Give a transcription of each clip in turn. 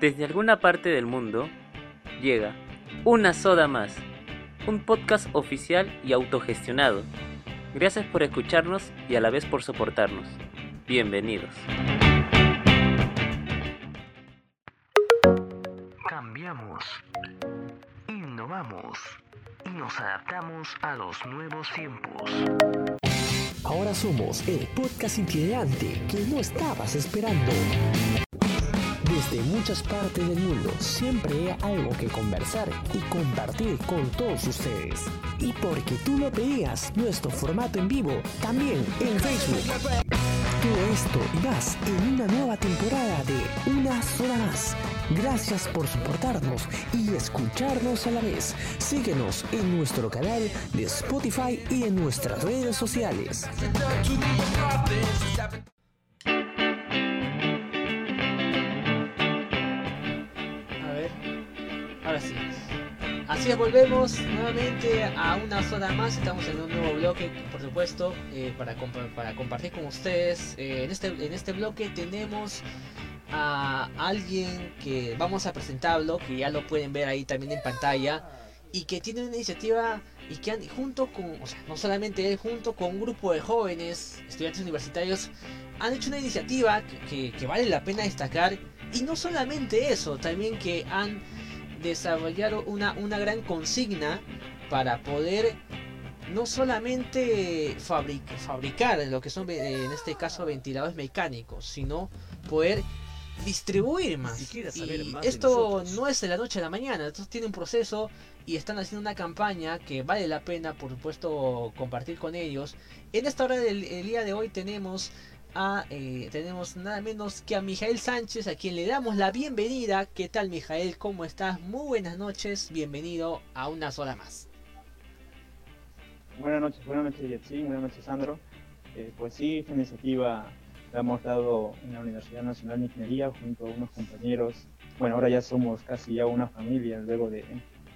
Desde alguna parte del mundo llega Una Soda Más, un podcast oficial y autogestionado. Gracias por escucharnos y a la vez por soportarnos. Bienvenidos. Cambiamos, innovamos y nos adaptamos a los nuevos tiempos. Ahora somos el podcast itinerante que no estabas esperando. Desde muchas partes del mundo siempre hay algo que conversar y compartir con todos ustedes. Y porque tú lo pedías, nuestro formato en vivo también en Facebook. Todo esto y más en una nueva temporada de Una sola más. Gracias por soportarnos y escucharnos a la vez. Síguenos en nuestro canal de Spotify y en nuestras redes sociales. Es, volvemos nuevamente a una zona más. Estamos en un nuevo bloque, por supuesto, eh, para, para compartir con ustedes. Eh, en, este, en este bloque tenemos a alguien que vamos a presentarlo, que ya lo pueden ver ahí también en pantalla, y que tiene una iniciativa y que han, junto con, o sea, no solamente él, junto con un grupo de jóvenes, estudiantes universitarios, han hecho una iniciativa que, que- que vale la pena destacar. Y no solamente eso, también que han desarrollado una, una gran consigna para poder no solamente fabric- fabricar lo que son eh, en este caso ventiladores mecánicos, sino poder distribuir más. Y más esto no es de la noche a la mañana, esto tiene un proceso y están haciendo una campaña que vale la pena, por supuesto, compartir con ellos. En esta hora del el día de hoy tenemos a eh, tenemos nada menos que a Mijael Sánchez, a quien le damos la bienvenida. ¿Qué tal, Mijael? ¿Cómo estás? Muy buenas noches, bienvenido a una sola más. Buenas noches, buenas noches Yetsin, buenas noches Sandro. Eh, pues sí, esta iniciativa la hemos dado en la Universidad Nacional de Ingeniería junto a unos compañeros. Bueno, ahora ya somos casi ya una familia, luego de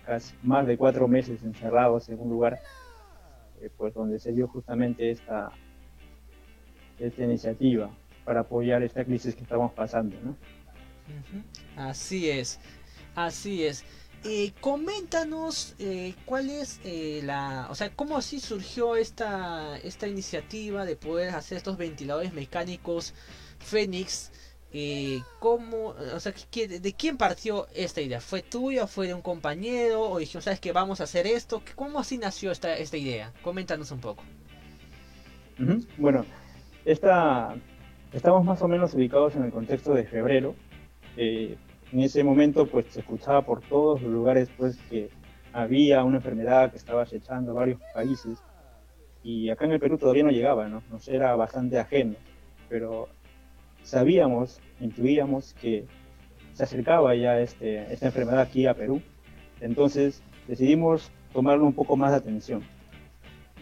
casi más de cuatro meses encerrados en un lugar, eh, pues donde se dio justamente esta, esta iniciativa para apoyar esta crisis que estamos pasando, ¿no? Así es, así es. Eh, coméntanos eh, cuál es eh, la, o sea, cómo así surgió esta esta iniciativa de poder hacer estos ventiladores mecánicos Fénix. Eh, ¿cómo, o sea, de quién partió esta idea? ¿Fue tuya? ¿Fue de un compañero? ¿O dijeron, sabes que vamos a hacer esto? ¿Cómo así nació esta, esta idea? Coméntanos un poco. Bueno, esta, estamos más o menos ubicados en el contexto de febrero. Eh, en ese momento, pues se escuchaba por todos los lugares, pues que había una enfermedad que estaba acechando varios países y acá en el Perú todavía no llegaba, ¿no? Nos era bastante ajeno, pero sabíamos, intuíamos que se acercaba ya este, esta enfermedad aquí a Perú. Entonces decidimos tomarle un poco más de atención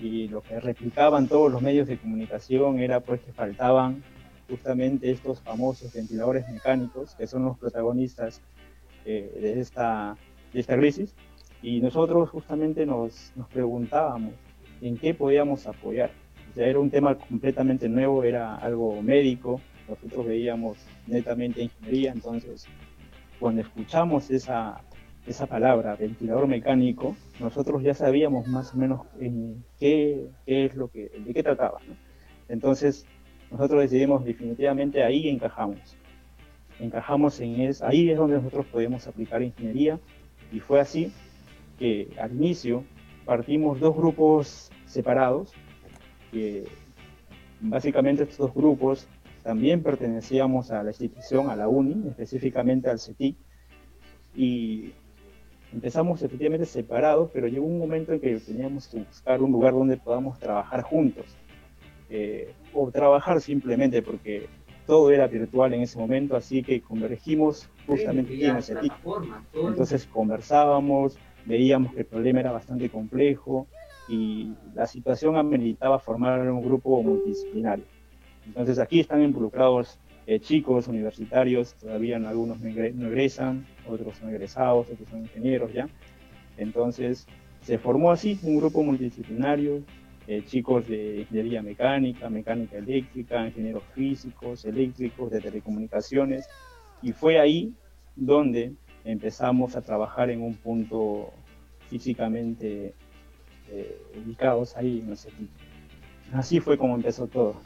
y lo que replicaban todos los medios de comunicación era pues que faltaban justamente estos famosos ventiladores mecánicos que son los protagonistas eh, de, esta, de esta crisis y nosotros justamente nos, nos preguntábamos en qué podíamos apoyar. O sea, era un tema completamente nuevo, era algo médico, nosotros veíamos netamente ingeniería, entonces cuando escuchamos esa, esa palabra, ventilador mecánico, nosotros ya sabíamos más o menos en qué, qué es lo que, de qué trataba. ¿no? Entonces, nosotros decidimos definitivamente ahí encajamos. Encajamos en es, ahí es donde nosotros podemos aplicar ingeniería y fue así que al inicio partimos dos grupos separados, que básicamente estos dos grupos también pertenecíamos a la institución, a la UNI, específicamente al CETIC, y empezamos efectivamente separados, pero llegó un momento en que teníamos que buscar un lugar donde podamos trabajar juntos, eh, o trabajar simplemente porque todo era virtual en ese momento, así que convergimos justamente aquí en el CETIC. Entonces conversábamos, veíamos que el problema era bastante complejo y la situación ameritaba formar un grupo multidisciplinario. Entonces aquí están involucrados eh, chicos universitarios, todavía algunos no egresan, otros son egresados, otros son ingenieros ya. Entonces se formó así un grupo multidisciplinario, eh, chicos de ingeniería mecánica, mecánica eléctrica, ingenieros físicos, eléctricos, de telecomunicaciones, y fue ahí donde empezamos a trabajar en un punto físicamente eh, ahí no sé Así fue como empezó todo.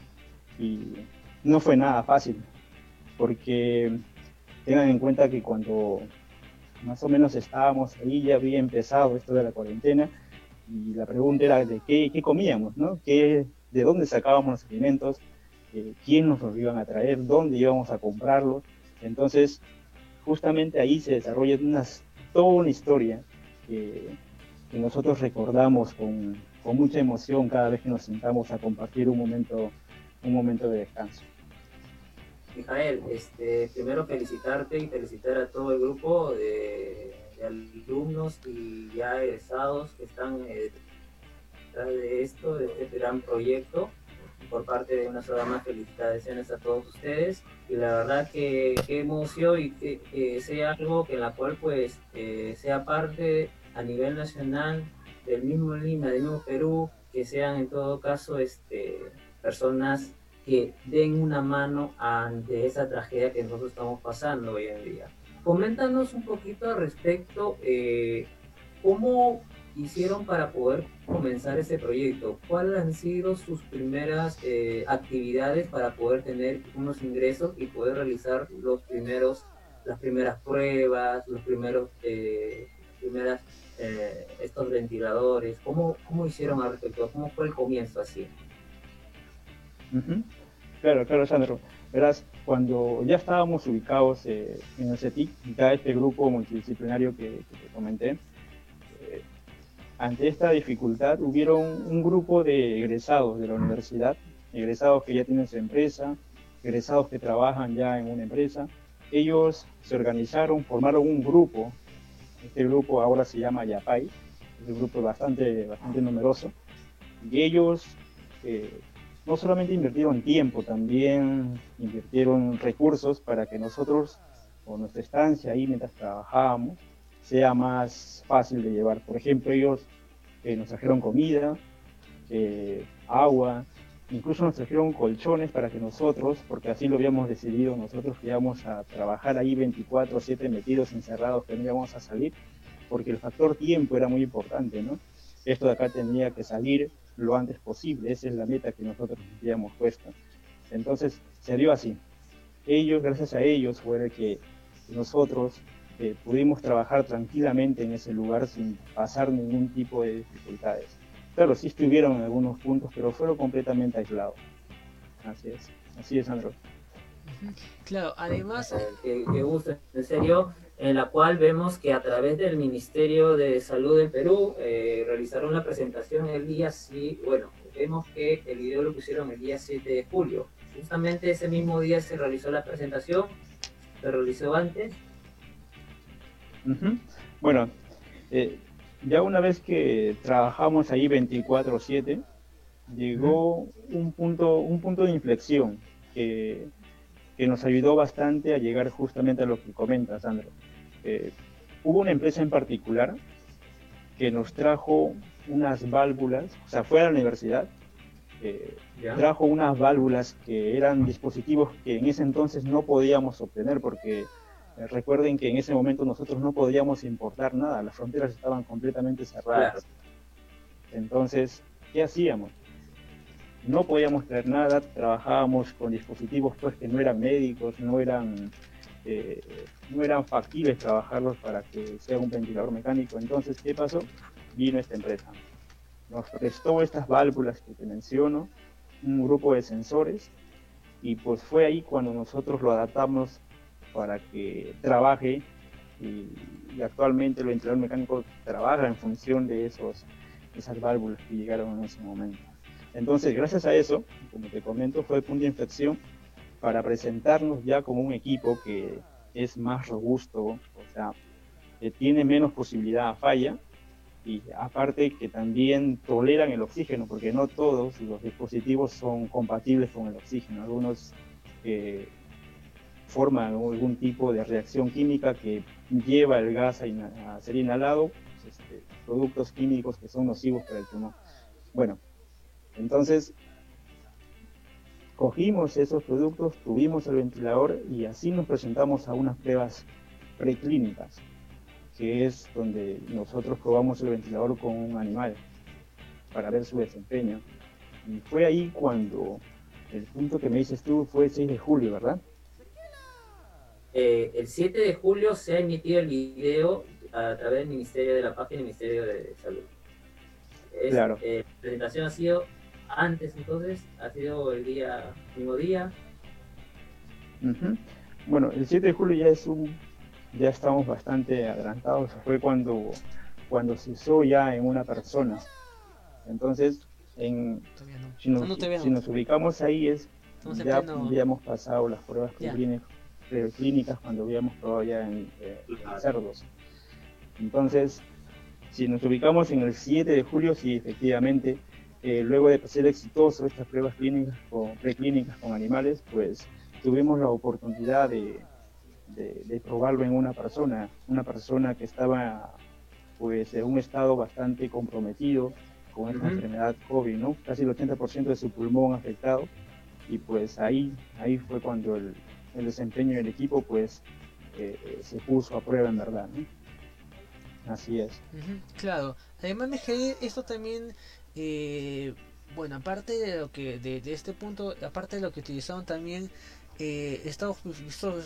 Y no fue nada fácil, porque tengan en cuenta que cuando más o menos estábamos ahí ya había empezado esto de la cuarentena y la pregunta era de qué, comíamos, ¿no? ¿Qué, ¿De dónde sacábamos los alimentos? Eh, ¿Quién nos los iban a traer? ¿Dónde íbamos a comprarlos? Entonces, justamente ahí se desarrolla una, toda una historia que, nosotros recordamos con, con, mucha emoción cada vez que nos sentamos a compartir un momento, un momento de descanso. Mijael, este, primero felicitarte y felicitar a todo el grupo de, alumnos y ya egresados que están eh, detrás de esto, de este gran proyecto. Por parte de una sola más felicitaciones a todos ustedes. Y la verdad que qué emoción y que, sea algo que en la cual pues eh, sea parte a nivel nacional del mismo Lima, del mismo Perú, que sean en todo caso este, personas que den una mano ante esa tragedia que nosotros estamos pasando hoy en día. Coméntanos un poquito al respecto, eh, cómo hicieron para poder comenzar ese proyecto? ¿Cuáles han sido sus primeras eh, actividades para poder tener unos ingresos y poder realizar los primeros, las primeras pruebas, los primeros, eh, primeras, estos ventiladores? ¿Cómo, ¿Cómo hicieron al respecto? ¿Cómo fue el comienzo así? Claro, claro, Sandro. Verás, cuando ya estábamos ubicados en el CETIC, ya este grupo multidisciplinario que, te comenté, ante esta dificultad hubieron un grupo de egresados de la universidad, egresados que ya tienen su empresa, egresados que trabajan ya en una empresa. Ellos se organizaron, formaron un grupo. Este grupo ahora se llama Yapay, es un grupo bastante, bastante numeroso. Y ellos eh, no solamente invirtieron tiempo, también invirtieron recursos para que nosotros, con nuestra estancia ahí mientras trabajábamos, sea más fácil de llevar. Por ejemplo, ellos eh, nos trajeron comida, eh, agua, incluso nos trajeron colchones para que nosotros, porque así lo habíamos decidido, nosotros íbamos a trabajar ahí 24/7 metidos, encerrados, que no íbamos a salir, porque el factor tiempo era muy importante, ¿no? Esto de acá tenía que salir lo antes posible, esa es la meta que nosotros habíamos puesto. Entonces se dio así. Ellos, gracias a ellos, fue que nosotros pudimos trabajar tranquilamente en ese lugar sin pasar ningún tipo de dificultades. Claro, sí estuvieron en algunos puntos, pero fueron completamente aislados. Así es, así es, Sandro. Claro, además... Que, gusto, en serio, en la cual vemos que a través del Ministerio de Salud de Perú eh, realizaron la presentación el día, sí, bueno, vemos que el video lo pusieron el día 7 de julio. Justamente ese mismo día se realizó la presentación, se realizó antes, bueno, eh, ya una vez que trabajamos ahí 24/7, llegó un, punto, un punto de inflexión que, nos ayudó bastante a llegar justamente a lo que comenta Sandro. Eh, hubo una empresa en particular que nos trajo unas válvulas, o sea, fue a la universidad, eh, trajo unas válvulas que eran dispositivos que en ese entonces no podíamos obtener porque eh, recuerden que en ese momento nosotros no podíamos importar nada, las fronteras estaban completamente cerradas. Entonces, ¿qué hacíamos? No podíamos traer nada, trabajábamos con dispositivos pues que no eran médicos, no eran, eh, no eran factibles trabajarlos para que sea un ventilador mecánico. Entonces, ¿qué pasó? Vino esta empresa. Nos prestó estas válvulas que te menciono, un grupo de sensores, y pues fue ahí cuando nosotros lo adaptamos para que trabaje y, actualmente el ventilador mecánico trabaja en función de esos, esas válvulas que llegaron en ese momento. Entonces, gracias a eso, como te comento, fue el punto de inflexión para presentarnos ya como un equipo que es más robusto, o sea, que tiene menos posibilidad a falla y aparte que también toleran el oxígeno, porque no todos los dispositivos son compatibles con el oxígeno. Algunos eh, forma algún tipo de reacción química que lleva el gas a, ser inhalado, pues, este, productos químicos que son nocivos para el pulmón. Bueno, entonces cogimos esos productos, tuvimos el ventilador y así nos presentamos a unas pruebas preclínicas, que es donde nosotros probamos el ventilador con un animal para ver su desempeño. Y fue ahí cuando el punto que me dices tú fue el 6 de julio, ¿verdad? Eh, el 7 de julio se ha emitido el video a través del Ministerio de la página del Ministerio de Salud. claro. Eh, la presentación ha sido antes, entonces, ha sido el día, mismo día. Bueno, el 7 de julio ya es un, ya estamos bastante adelantados, fue cuando, cuando se usó ya en una persona. Entonces, en, si, nos, ubicamos ahí es, ya habíamos pasado las pruebas clínicas cuando habíamos probado ya en, eh, cerdos. Entonces, si nos ubicamos en el 7 de julio, sí, efectivamente, eh, luego de ser exitoso estas pruebas clínicas o preclínicas con animales, pues tuvimos la oportunidad de, de, probarlo en una persona, una persona que estaba pues en un estado bastante comprometido con esta enfermedad COVID, ¿no? Casi el 80% de su pulmón afectado y pues ahí, ahí fue cuando el, el desempeño del equipo pues eh, eh, se puso a prueba en verdad, ¿no? Así es. claro, además me esto también, eh, bueno, aparte de lo que, de, este punto, aparte de lo que utilizaron también, eh, estamos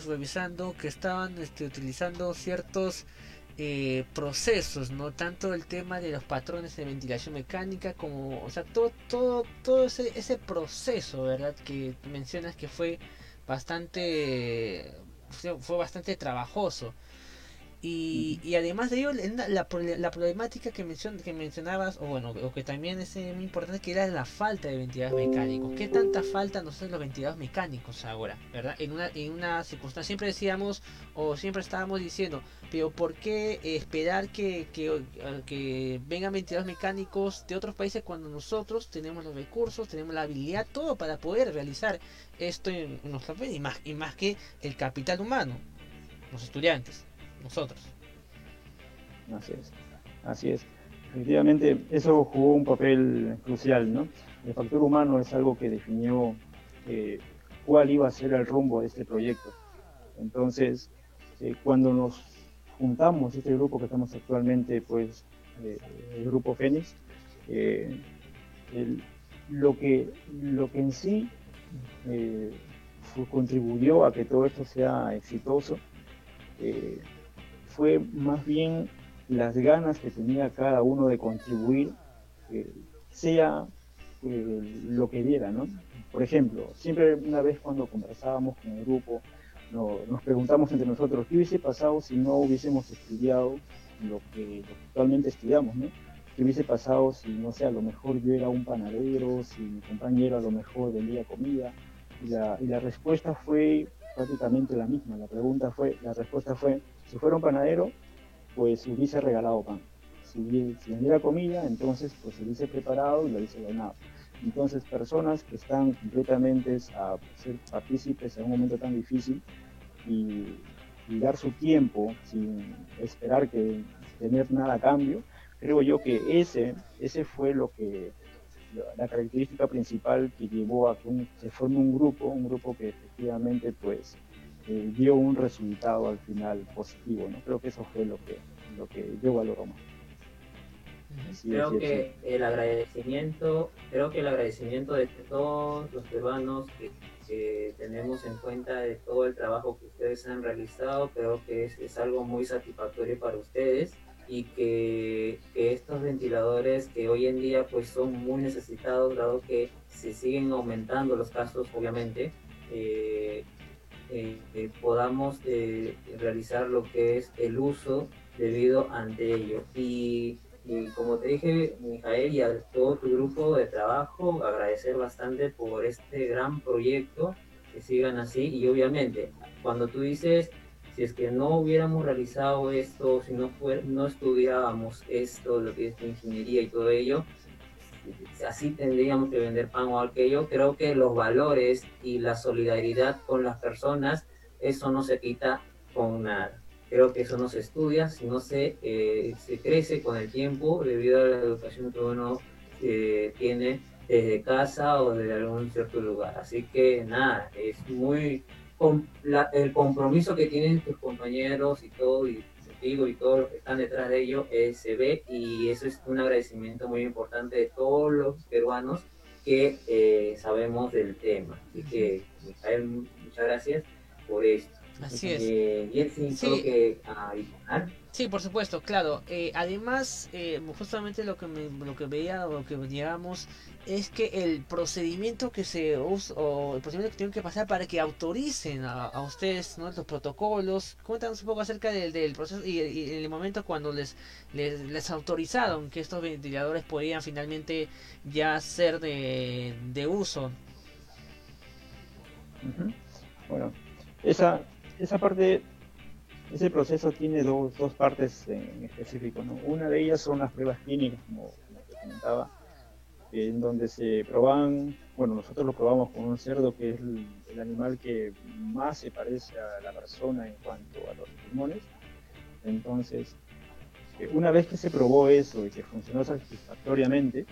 revisando que estaban este, utilizando ciertos eh, procesos, no tanto el tema de los patrones de ventilación mecánica como, o sea, todo, todo, todo ese, ese proceso, ¿verdad? Que mencionas que fue bastante, fue bastante trabajoso. Y, y, además de ello, la, la, problemática que, mencion, que mencionabas, o bueno, o que también es muy importante, que era la falta de ventiladores mecánicos. ¿Qué tanta falta nos hacen los ventiladores mecánicos ahora? ¿Verdad? En una, en una circunstancia, siempre decíamos, o siempre estábamos diciendo, pero ¿por qué esperar que, que, que vengan ventiladores mecánicos de otros países cuando nosotros tenemos los recursos, tenemos la habilidad, todo para poder realizar esto en, nuestra y más, y más que el capital humano, los estudiantes? Nosotros. Así es, así es. Efectivamente, eso jugó un papel crucial, ¿no? El factor humano es algo que definió eh, cuál iba a ser el rumbo de este proyecto. Entonces, eh, cuando nos juntamos, este grupo que estamos actualmente, pues, eh, el grupo Fénix, lo, que, lo que en sí contribuyó a que todo esto sea exitoso fue más bien las ganas que tenía cada uno de contribuir, eh, sea eh, lo que diera, ¿no? Por ejemplo, siempre una vez cuando conversábamos con el grupo, nos preguntamos entre nosotros, ¿qué hubiese pasado si no hubiésemos estudiado lo que, actualmente estudiamos, ¿no? ¿Qué hubiese pasado si, no sé, a lo mejor yo era un panadero, si mi compañero a lo mejor vendía comida? Y la, y la respuesta fue prácticamente la misma. La pregunta fue, la respuesta fue, si fuera un panadero, pues hubiese regalado pan. Si, si vendiera comida, entonces pues hubiese preparado y lo hubiese donado. Entonces, personas que están completamente a ser partícipes en un momento tan difícil y, dar su tiempo sin esperar que tener nada a cambio, creo yo que ese, ese fue lo que la característica principal que llevó a que se forme un grupo, un grupo que efectivamente pues dio un resultado al final positivo, ¿no? Creo que eso fue lo que, lo que yo valoro más. creo que el agradecimiento, creo que el agradecimiento de todos los peruanos que, tenemos en cuenta de todo el trabajo que ustedes han realizado, creo que es, es algo muy satisfactorio para ustedes y que, que, estos ventiladores que hoy en día pues son muy necesitados dado que se siguen aumentando los casos obviamente eh, eh, podamos eh, realizar lo que es el uso debido ante ello. Y, como te dije, Mijael, y a todo tu grupo de trabajo, agradecer bastante por este gran proyecto, que sigan así. Y obviamente, cuando tú dices, si es que no hubiéramos realizado esto, si no, fue, no estudiábamos esto, lo que es ingeniería y todo ello, así tendríamos que vender pan o aquello. Creo que los valores y la solidaridad con las personas, eso no se quita con nada. Creo que eso no se estudia, sino se, eh, se crece con el tiempo debido a la educación que uno eh, tiene desde casa o de algún cierto lugar. Así que nada, es muy, con el compromiso que tienen tus compañeros y todo, y y todos los que están detrás de ello, eh, se ve y eso es un agradecimiento muy importante de todos los peruanos que eh, sabemos del tema. Así que, muchas gracias por esto. Así es. Eh, y sí. que Sí, por supuesto, claro. Eh, además, eh, justamente lo que lo que veía, lo que veíamos es que el procedimiento que se usa o el procedimiento que tienen que pasar para que autoricen a, ustedes, ¿no? Los protocolos. Cuéntanos un poco acerca del, proceso y, el momento cuando les, les, autorizaron que estos ventiladores podían finalmente ya ser de, de uso. Bueno, esa esa parte, ese proceso tiene dos, dos partes en específico. ¿no? Una de ellas son las pruebas clínicas, como, te comentaba, en donde se proban, bueno, nosotros lo probamos con un cerdo que es el, animal que más se parece a la persona en cuanto a los pulmones. Entonces, eh, una vez que se probó eso y que funcionó satisfactoriamente,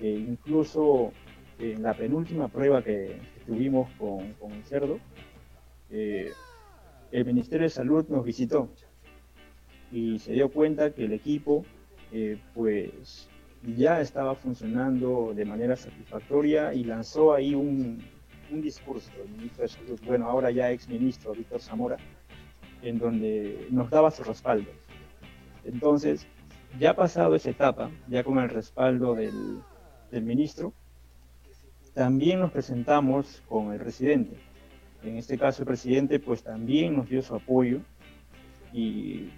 eh, incluso en la penúltima prueba que, tuvimos con, con, el cerdo, eh, el Ministerio de Salud nos visitó y se dio cuenta que el equipo eh, pues ya estaba funcionando de manera satisfactoria y lanzó ahí un, discurso, el ministro de Salud, bueno, ahora ya ex ministro Víctor Zamora, en donde nos daba su respaldo. Entonces, ya pasado esa etapa, ya con el respaldo del, del ministro, también nos presentamos con el residente en este caso el presidente pues también nos dio su apoyo y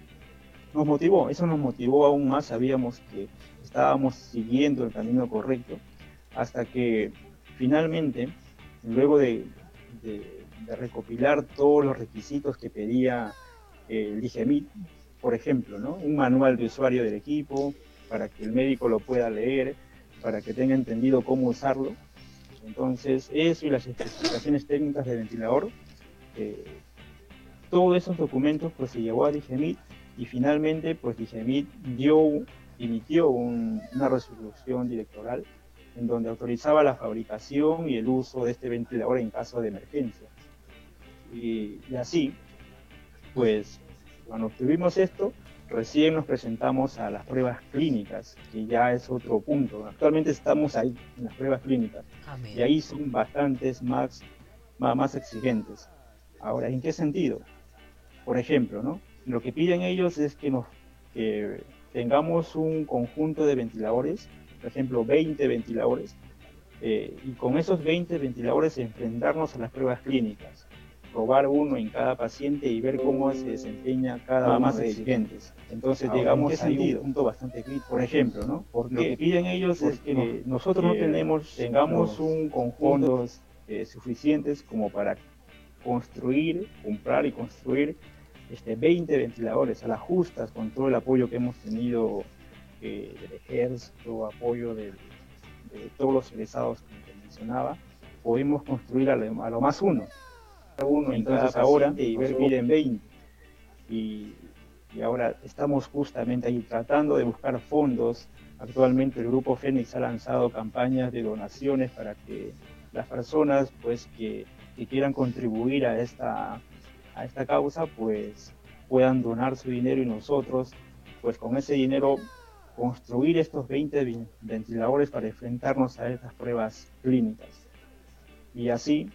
nos motivó, eso nos motivó aún más, sabíamos que estábamos siguiendo el camino correcto, hasta que finalmente, luego de, recopilar todos los requisitos que pedía el DIGEMIT, por ejemplo, ¿no? un manual de usuario del equipo, para que el médico lo pueda leer, para que tenga entendido cómo usarlo, entonces, eso y las especificaciones técnicas del ventilador, eh, todos esos documentos pues se llevó a Digemit y finalmente pues Digemit dio, emitió una resolución directoral en donde autorizaba la fabricación y el uso de este ventilador en caso de emergencia. Y, y así, pues cuando obtuvimos esto, Recién nos presentamos a las pruebas clínicas, que ya es otro punto. Actualmente estamos ahí, en las pruebas clínicas. Y ahí son bastantes más, más, exigentes. Ahora, ¿en qué sentido? Por ejemplo, ¿no? Lo que piden ellos es que, nos, que tengamos un conjunto de ventiladores, por ejemplo, 20 ventiladores, eh, y con esos 20 ventiladores enfrentarnos a las pruebas clínicas probar uno en cada paciente y ver cómo se desempeña cada uno más exigentes. Entonces llegamos a un punto bastante crítico. Por ejemplo, ¿no? Porque lo que piden ellos es que nosotros no tenemos, tengamos un conjunto eh, suficientes como para construir, comprar y construir este, 20 ventiladores a las justas con todo el apoyo que hemos tenido eh, del ejército, apoyo de, todos los egresados que mencionaba, podemos construir a lo más uno uno, entonces ahora y ver en 20. Y, ahora estamos justamente ahí tratando de buscar fondos. Actualmente el grupo Fénix ha lanzado campañas de donaciones para que las personas pues que, quieran contribuir a esta, a esta causa pues puedan donar su dinero y nosotros pues con ese dinero construir estos 20 ventiladores para enfrentarnos a estas pruebas clínicas. Y así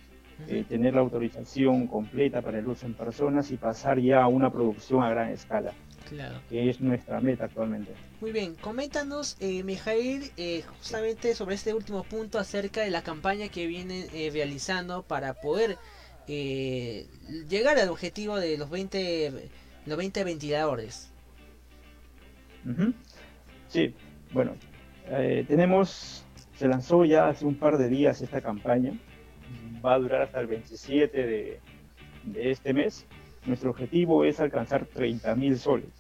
eh, tener la autorización completa para el uso en personas y pasar ya a una producción a gran escala. Claro. que es nuestra meta actualmente. Muy bien, coméntanos, eh, Mijail, eh, justamente sobre este último punto acerca de la campaña que vienen eh, realizando para poder llegar al objetivo de los 20, los 20 ventiladores. Sí, bueno, tenemos, se lanzó ya hace un par de días esta campaña va a durar hasta el 27 de, este mes. Nuestro objetivo es alcanzar 30 mil soles,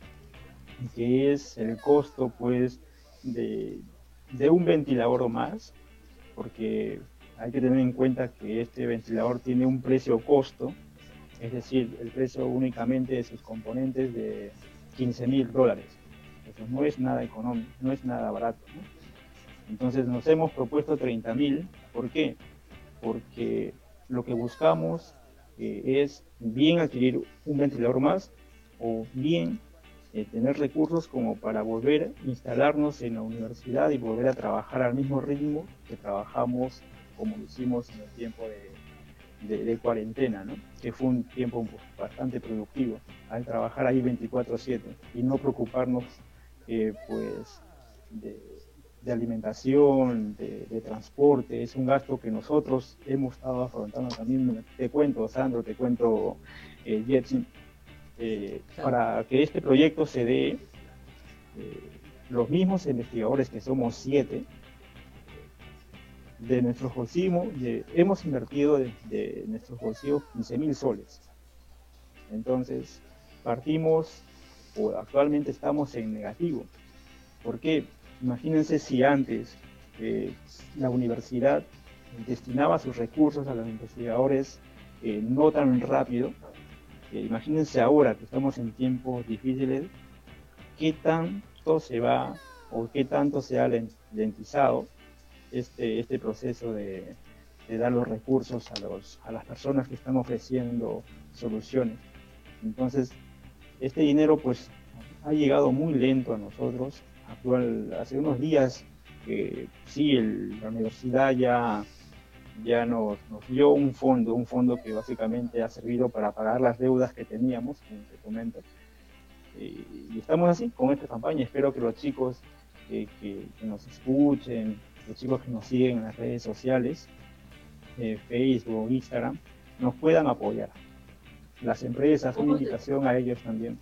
que es el costo pues de, un ventilador o más, porque hay que tener en cuenta que este ventilador tiene un precio costo, es decir, el precio únicamente de sus componentes de 15 mil dólares. Eso no es nada económico, no es nada barato. Entonces nos hemos propuesto 30 mil. ¿Por qué? Porque lo que buscamos que es bien adquirir un ventilador más o bien eh, tener recursos como para volver a instalarnos en la universidad y volver a trabajar al mismo ritmo que trabajamos como lo hicimos en el tiempo de, cuarentena, ¿no? que fue un tiempo bastante productivo al trabajar ahí 24/7 y no preocuparnos eh, pues de, alimentación, de, transporte, es un gasto que nosotros hemos estado afrontando también. Te cuento, Sandro, te cuento, eh, Jetson, eh, para que este proyecto se dé, eh, los mismos investigadores que somos siete, de nuestros bolsillos, hemos invertido de, nuestros bolsillos 15 mil soles. Entonces, partimos, o actualmente estamos en negativo. porque Imagínense si antes eh, la universidad destinaba sus recursos a los investigadores no tan rápido, imagínense ahora que estamos en tiempos difíciles, qué tanto se va o qué tanto se ha lentizado este, este proceso de, dar los recursos a, los, a las personas que están ofreciendo soluciones. Entonces, este dinero pues ha llegado muy lento a nosotros. Actual, hace unos días que sí, la universidad ya ya nos, dio un fondo, un fondo que básicamente ha servido para pagar las deudas que teníamos, como te comento. Y, estamos así con esta campaña. Espero que los chicos que, nos escuchen, los chicos que nos siguen en las redes sociales, eh, Facebook, Instagram, nos puedan apoyar. Las empresas, una invitación a ellos también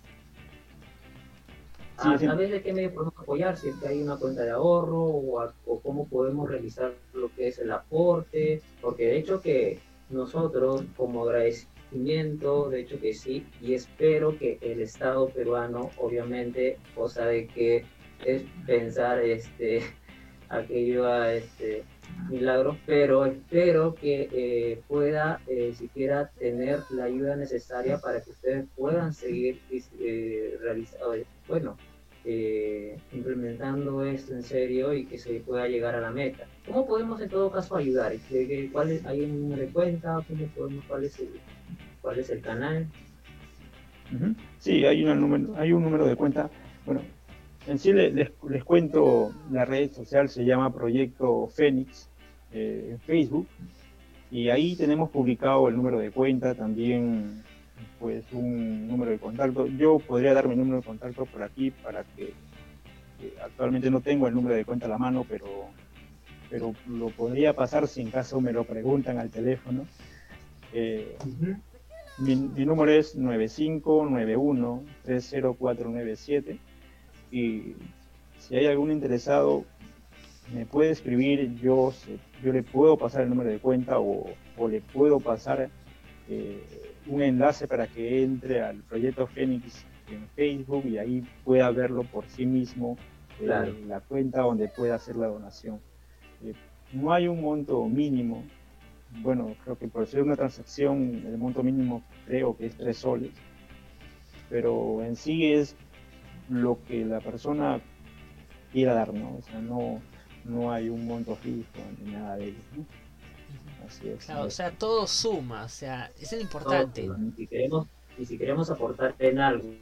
a través de qué medio podemos apoyar, si es que hay una cuenta de ahorro o, cómo podemos realizar lo que es el aporte, porque de hecho que nosotros como agradecimiento, de hecho que sí, y espero que el Estado peruano, obviamente, cosa de que es pensar este aquello a este milagro, pero espero que eh, pueda eh, siquiera tener la ayuda necesaria para que ustedes puedan seguir eh, realizando, bueno, eh, implementando esto en serio y que se pueda llegar a la meta. ¿Cómo podemos en todo caso ayudar? ¿Cuál es, ¿Hay un número de cuenta? ¿Cómo podemos, cuál, es el, ¿Cuál es el canal? Sí, hay, un número, hay un número de cuenta. Bueno, en sí les, les, cuento, la red social se llama Proyecto Fénix eh, en Facebook y ahí tenemos publicado el número de cuenta, también pues un número de contacto. Yo podría dar mi número de contacto por aquí para que actualmente no tengo el número de cuenta a la mano, pero, pero lo podría pasar si en caso me lo preguntan al teléfono. Eh, mi, número es 9591-30497 y si hay algún interesado me puede escribir, yo, yo le puedo pasar el número de cuenta o, o le puedo pasar eh, un enlace para que entre al proyecto Fénix en Facebook y ahí pueda verlo por sí mismo, eh, la cuenta donde pueda hacer la donación. Eh, no hay un monto mínimo, bueno, creo que por ser una transacción el monto mínimo creo que es tres soles, pero en sí es lo que la persona quiera dar, ¿no? O sea, no, no hay un monto fijo ni nada de ello. O sea, todo suma, o sea, es el importante. y, si queremos, y si queremos aportar en algo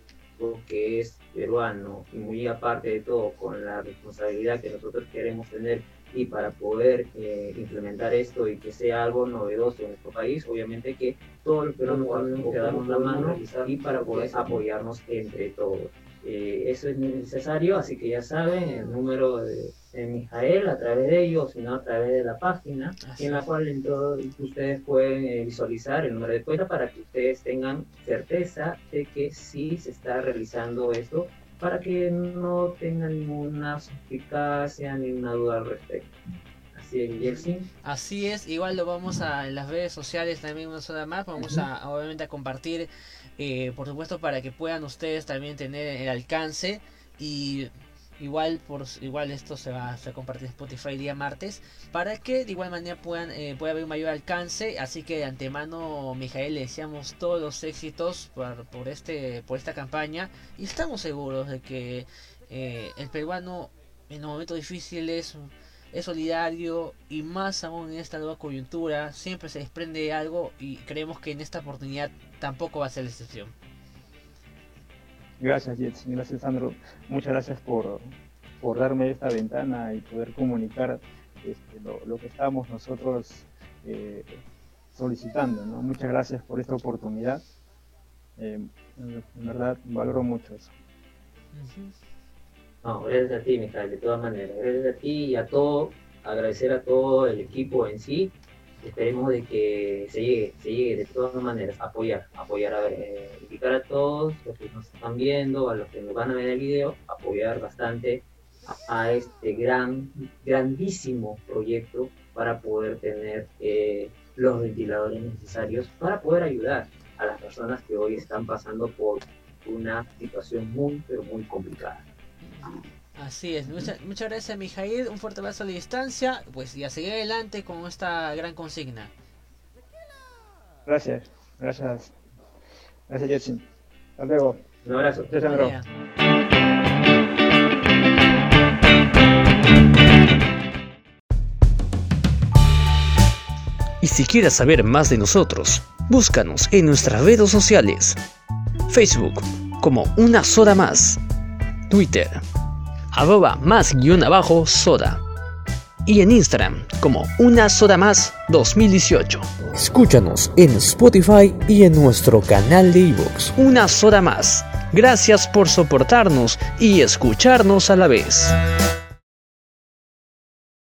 que es peruano y muy aparte de todo, con la responsabilidad que nosotros queremos tener y para poder eh, implementar esto y que sea algo novedoso en nuestro país, obviamente que todos los peruanos tenemos que darnos la mano y para poder apoyarnos entre todos. Eh, eso es necesario, así que ya saben, el número de, Mijael a través de ellos, sino a través de la página, en la cual en todo, ustedes pueden eh, visualizar el número de cuenta para que ustedes tengan certeza de que sí se está realizando esto, para que no tengan ninguna suspicacia ni una duda al respecto. Así es, Así es, igual lo vamos a en las redes sociales también una sola más, vamos a obviamente a compartir eh, por supuesto para que puedan ustedes también tener el alcance y igual por igual esto se va, a compartir en Spotify día martes para que de igual manera puedan eh, pueda haber un mayor alcance así que de antemano Mijael le deseamos todos los éxitos por, por este por esta campaña y estamos seguros de que eh, el peruano en un momento difícil es es solidario y más aún en esta nueva coyuntura siempre se desprende algo y creemos que en esta oportunidad tampoco va a ser la excepción. Gracias Jets, gracias Sandro, muchas gracias por, por darme esta ventana y poder comunicar este, lo, que estamos nosotros eh, solicitando. ¿no? Muchas gracias por esta oportunidad. Eh, en verdad valoro mucho eso. No, gracias a ti, Mijael, de todas maneras. Gracias a ti y a todo, agradecer a todo el equipo en sí. Esperemos de que se llegue, se llegue de todas maneras, apoyar, apoyar, a ver, invitar a todos los que nos están viendo, a los que nos van a ver el video, apoyar bastante a, este gran, grandísimo proyecto para poder tener eh, los ventiladores necesarios para poder ayudar a las personas que hoy están pasando por una situación muy, pero muy complicada. Así es, muchas gracias Mijail, un fuerte abrazo a la distancia, pues y a seguir adelante con esta gran consigna. Gracias, gracias, gracias Jetsin. Hasta luego. Un abrazo. Y si quieres saber más de nosotros, búscanos en nuestras redes sociales. Facebook como una soda más. Twitter arroba más guion abajo soda. Y en Instagram como una soda más 2018. Escúchanos en Spotify y en nuestro canal de iVoox. Una soda más. Gracias por soportarnos y escucharnos a la vez.